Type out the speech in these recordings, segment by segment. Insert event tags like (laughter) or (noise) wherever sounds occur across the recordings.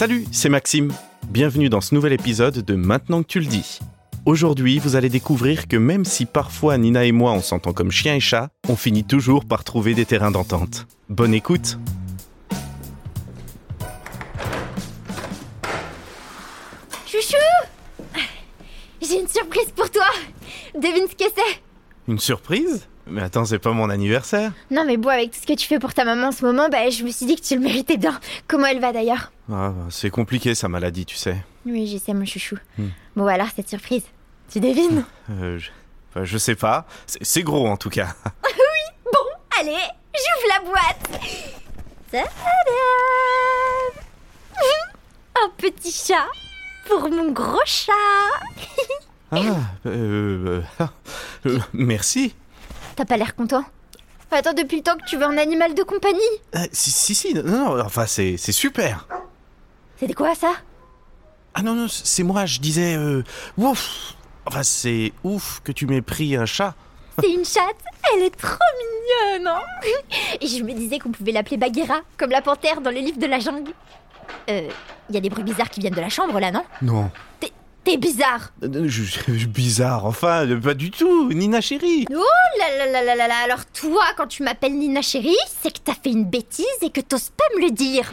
Salut, c'est Maxime. Bienvenue dans ce nouvel épisode de Maintenant que tu le dis. Aujourd'hui, vous allez découvrir que même si parfois Nina et moi on s'entend comme chien et chat, on finit toujours par trouver des terrains d'entente. Bonne écoute Chouchou J'ai une surprise pour toi Devine ce que c'est Une surprise? Mais attends, c'est pas mon anniversaire Non mais bon, avec tout ce que tu fais pour ta maman en ce moment, bah je me suis dit que tu le méritais bien. Comment elle va d'ailleurs? Ah, bah, c'est compliqué sa maladie, tu sais. Oui, je sais mon chouchou. Hmm. Bon alors, cette surprise, tu devines? Euh, je... enfin, je sais pas. C'est gros en tout cas. (laughs) Bon, allez, j'ouvre la boîte Tadam Un petit chat pour mon gros chat (laughs) Ah, euh, euh, (laughs) merci. T'as pas l'air content Attends, depuis le temps que tu veux un animal de compagnie Euh, si, si, si, non, non, enfin, c'est c'est super. C'était quoi ça Ah non, non, c'est moi, je disais, euh, ouf. Enfin, c'est ouf que tu m'aies pris un chat. C'est une chatte, elle est trop mignonne, hein Et je me disais qu'on pouvait l'appeler Bagheera, comme la panthère dans les livres de la jungle. Euh, il y a des bruits bizarres qui viennent de la chambre là, non Non. T'es- T'es bizarre Euh, je- je- bizarre, enfin, euh, pas du tout, Nina chérie. Oh là là là là là là Alors toi, quand tu m'appelles Nina chérie, c'est que t'as fait une bêtise et que t'oses pas me le dire.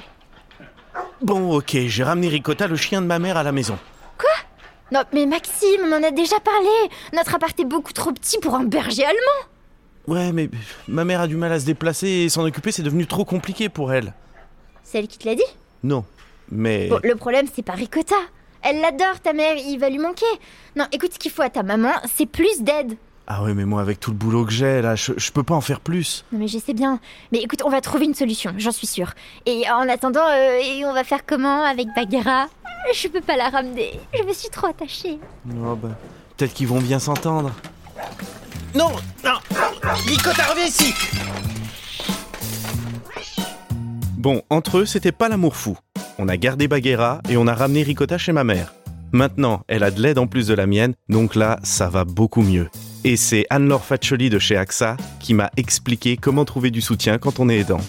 Bon, ok, j'ai ramené Ricotta, le chien de ma mère, à la maison. Non mais Maxime, on en a déjà parlé Notre appart est beaucoup trop petit pour un berger allemand Ouais, mais ma mère a du mal à se déplacer et s'en occuper, c'est devenu trop compliqué pour elle. C'est elle qui te l'a dit? Non, mais... Bon, le problème, c'est pas Ricotta. Elle l'adore, ta mère, il va lui manquer. Non, écoute, ce qu'il faut à ta maman, c'est plus d'aide. Ah ouais, mais moi, avec tout le boulot que j'ai, là, je, je peux pas en faire plus. Non mais je sais bien. Mais écoute, on va trouver une solution, j'en suis sûre. Et en attendant, euh, et on va faire comment avec Bagheera? Je peux pas la ramener. Je me suis trop attachée. Oh, bah, peut-être qu'ils vont bien s'entendre. Non, non, Ricotta, reviens ici Bon, entre eux, c'était pas l'amour fou. On a gardé Bagheera et on a ramené Ricotta chez ma mère. Maintenant, elle a de l'aide en plus de la mienne, donc là, ça va beaucoup mieux. Et c'est Anne-Laure Faccioli de chez AXA qui m'a expliqué comment trouver du soutien quand on est aidant.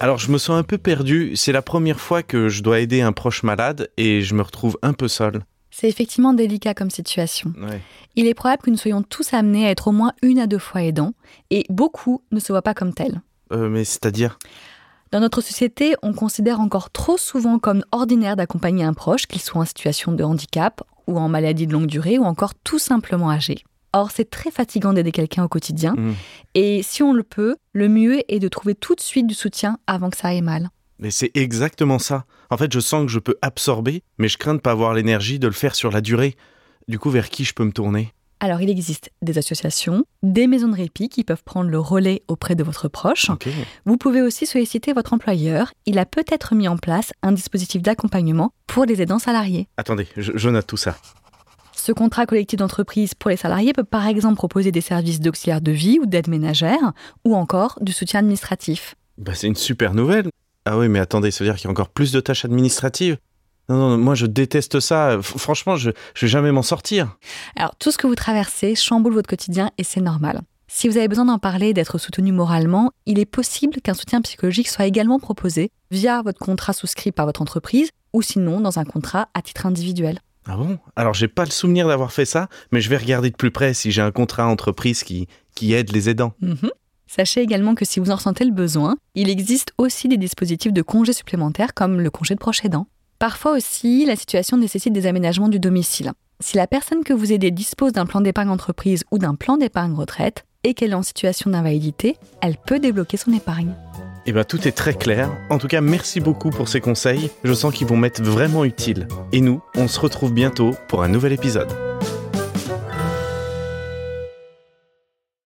Alors je me sens un peu perdu, c'est la première fois que je dois aider un proche malade et je me retrouve un peu seul. C'est effectivement délicat comme situation. Ouais. Il est probable que nous soyons tous amenés à être au moins une à deux fois aidants, et beaucoup ne se voient pas comme tels. Euh, mais c'est-à-dire? Dans notre société, on considère encore trop souvent comme ordinaire d'accompagner un proche, qu'il soit en situation de handicap ou en maladie de longue durée ou encore tout simplement âgé. Or, c'est très fatigant d'aider quelqu'un au quotidien, Hmm. et si on le peut, le mieux est de trouver tout de suite du soutien avant que ça aille mal. Mais c'est exactement ça. En fait, je sens que je peux absorber, mais je crains de pas avoir l'énergie de le faire sur la durée. Du coup, vers qui je peux me tourner? Alors, il existe des associations, des maisons de répit qui peuvent prendre le relais auprès de votre proche. Vous pouvez aussi solliciter votre employeur. Il a peut-être mis en place un dispositif d'accompagnement pour les aidants salariés. Attendez, je, je note tout ça. Ce contrat collectif d'entreprise pour les salariés peut par exemple proposer des services d'auxiliaire de vie ou d'aide ménagère, ou encore du soutien administratif. Bah, c'est une super nouvelle. Ah oui, mais attendez, ça veut dire qu'il y a encore plus de tâches administratives Non, non, moi je déteste ça. F- franchement, je, je vais jamais m'en sortir. Alors tout ce que vous traversez chamboule votre quotidien et c'est normal. Si vous avez besoin d'en parler et d'être soutenu moralement, il est possible qu'un soutien psychologique soit également proposé via votre contrat souscrit par votre entreprise ou sinon dans un contrat à titre individuel. Ah bon? Alors j'ai pas le souvenir d'avoir fait ça, mais je vais regarder de plus près si j'ai un contrat entreprise qui, qui aide les aidants. Mhm. Sachez également que si vous en ressentez le besoin, il existe aussi des dispositifs de congés supplémentaires comme le congé de proche aidant. Parfois aussi, la situation nécessite des aménagements du domicile. Si la personne que vous aidez dispose d'un plan d'épargne entreprise ou d'un plan d'épargne retraite et qu'elle est en situation d'invalidité, elle peut débloquer son épargne. Eh ben tout est très clair. En tout cas, merci beaucoup pour ces conseils. Je sens qu'ils vont m'être vraiment utiles. Et nous, on se retrouve bientôt pour un nouvel épisode.